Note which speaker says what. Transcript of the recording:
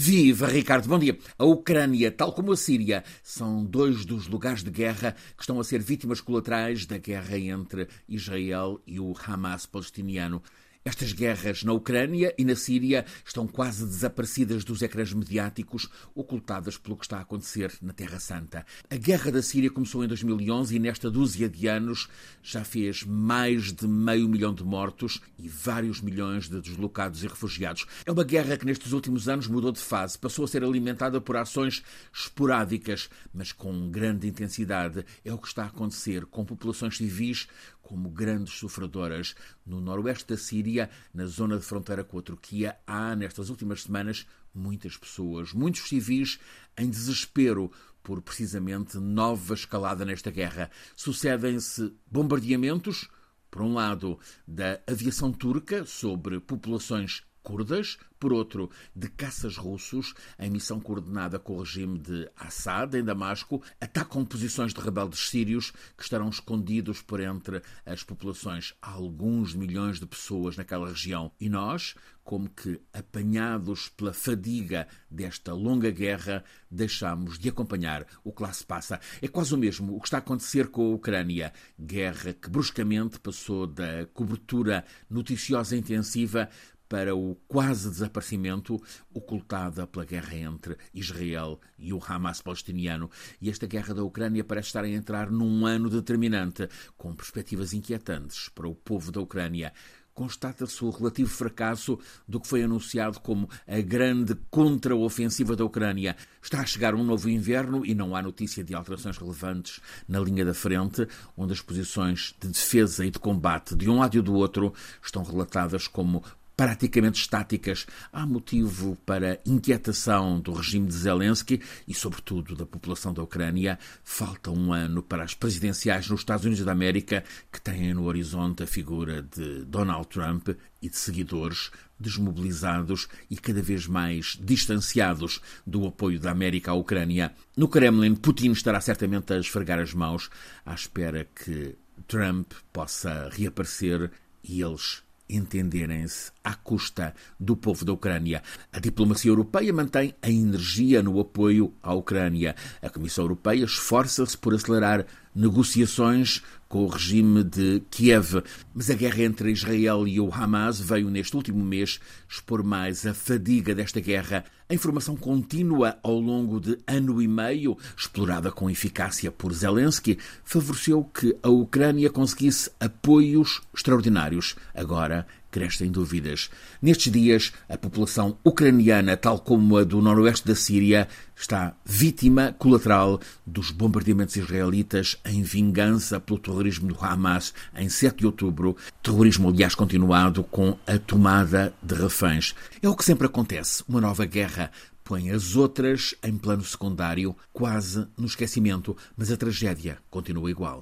Speaker 1: Viva, Ricardo, bom dia. A Ucrânia, tal como a Síria, são dois dos lugares de guerra que estão a ser vítimas colaterais da guerra entre Israel e o Hamas palestiniano. Estas guerras na Ucrânia e na Síria estão quase desaparecidas dos ecrãs mediáticos, ocultadas pelo que está a acontecer na Terra Santa. A guerra da Síria começou em 2011 e nesta dúzia de anos já fez mais de meio milhão de mortos e vários milhões de deslocados e refugiados. É uma guerra que nestes últimos anos mudou de fase, passou a ser alimentada por ações esporádicas, mas com grande intensidade. É o que está a acontecer com populações civis como grandes sofredoras no noroeste da Síria, na zona de fronteira com a Turquia. Há, nestas últimas semanas, muitas pessoas, muitos civis, em desespero por precisamente nova escalada nesta guerra. Sucedem-se bombardeamentos, por um lado, da aviação turca sobre populações curdas, por outro, de caças russos em missão coordenada com o regime de Assad, em Damasco, atacam posições de rebeldes sírios que estarão escondidos por entre as populações. Alguns milhões de pessoas naquela região. E nós, como que apanhados pela fadiga desta longa guerra, deixamos de acompanhar o que lá se passa. É quase o mesmo o que está a acontecer com a Ucrânia. Guerra que bruscamente passou da cobertura noticiosa intensiva para o quase desaparecimento ocultada pela guerra entre Israel e o Hamas palestiniano. E esta guerra da Ucrânia parece estar a entrar num ano determinante, com perspectivas inquietantes para o povo da Ucrânia constata-se o relativo fracasso do que foi anunciado como a grande contraofensiva da Ucrânia. Está a chegar um novo inverno e não há notícia de alterações relevantes na linha da frente, onde as posições de defesa e de combate de um lado e do outro estão relatadas como praticamente estáticas. Há motivo para inquietação do regime de Zelensky e, sobretudo, da população da Ucrânia. Falta um ano para as presidenciais nos Estados Unidos da América, que têm no horizonte a figura de Donald Trump e de seguidores desmobilizados e cada vez mais distanciados do apoio da América à Ucrânia. No Kremlin, Putin estará certamente a esfregar as mãos à espera que Trump possa reaparecer e eles entenderem-se à custa do povo da Ucrânia. A diplomacia europeia mantém a energia no apoio à Ucrânia. A Comissão Europeia esforça-se por acelerar negociações com o regime de Kiev. Mas a guerra entre Israel e o Hamas veio neste último mês expor mais a fadiga desta guerra. A informação contínua ao longo de ano e meio, explorada com eficácia por Zelensky, favoreceu que a Ucrânia conseguisse apoios extraordinários. Agora crescem dúvidas. Nestes dias, a população ucraniana, tal como a do noroeste da Síria, está vítima colateral dos bombardeamentos israelitas em vingança pelo terrorismo do Hamas em 7 de outubro. Terrorismo, aliás, continuado com a tomada de reféns. É o que sempre acontece. Uma nova guerra põe as outras em plano secundário, quase no esquecimento, mas a tragédia continua igual.